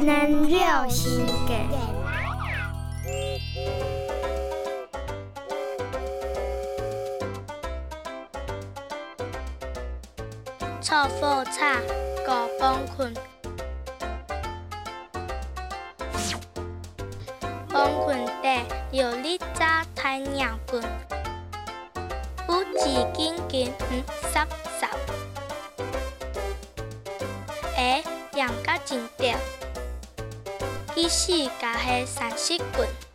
能料时间。错火叉，过崩困，崩困地有你扎太阳棍，不止紧紧唔湿湿，下养甲真掉，其实甲系三色棍。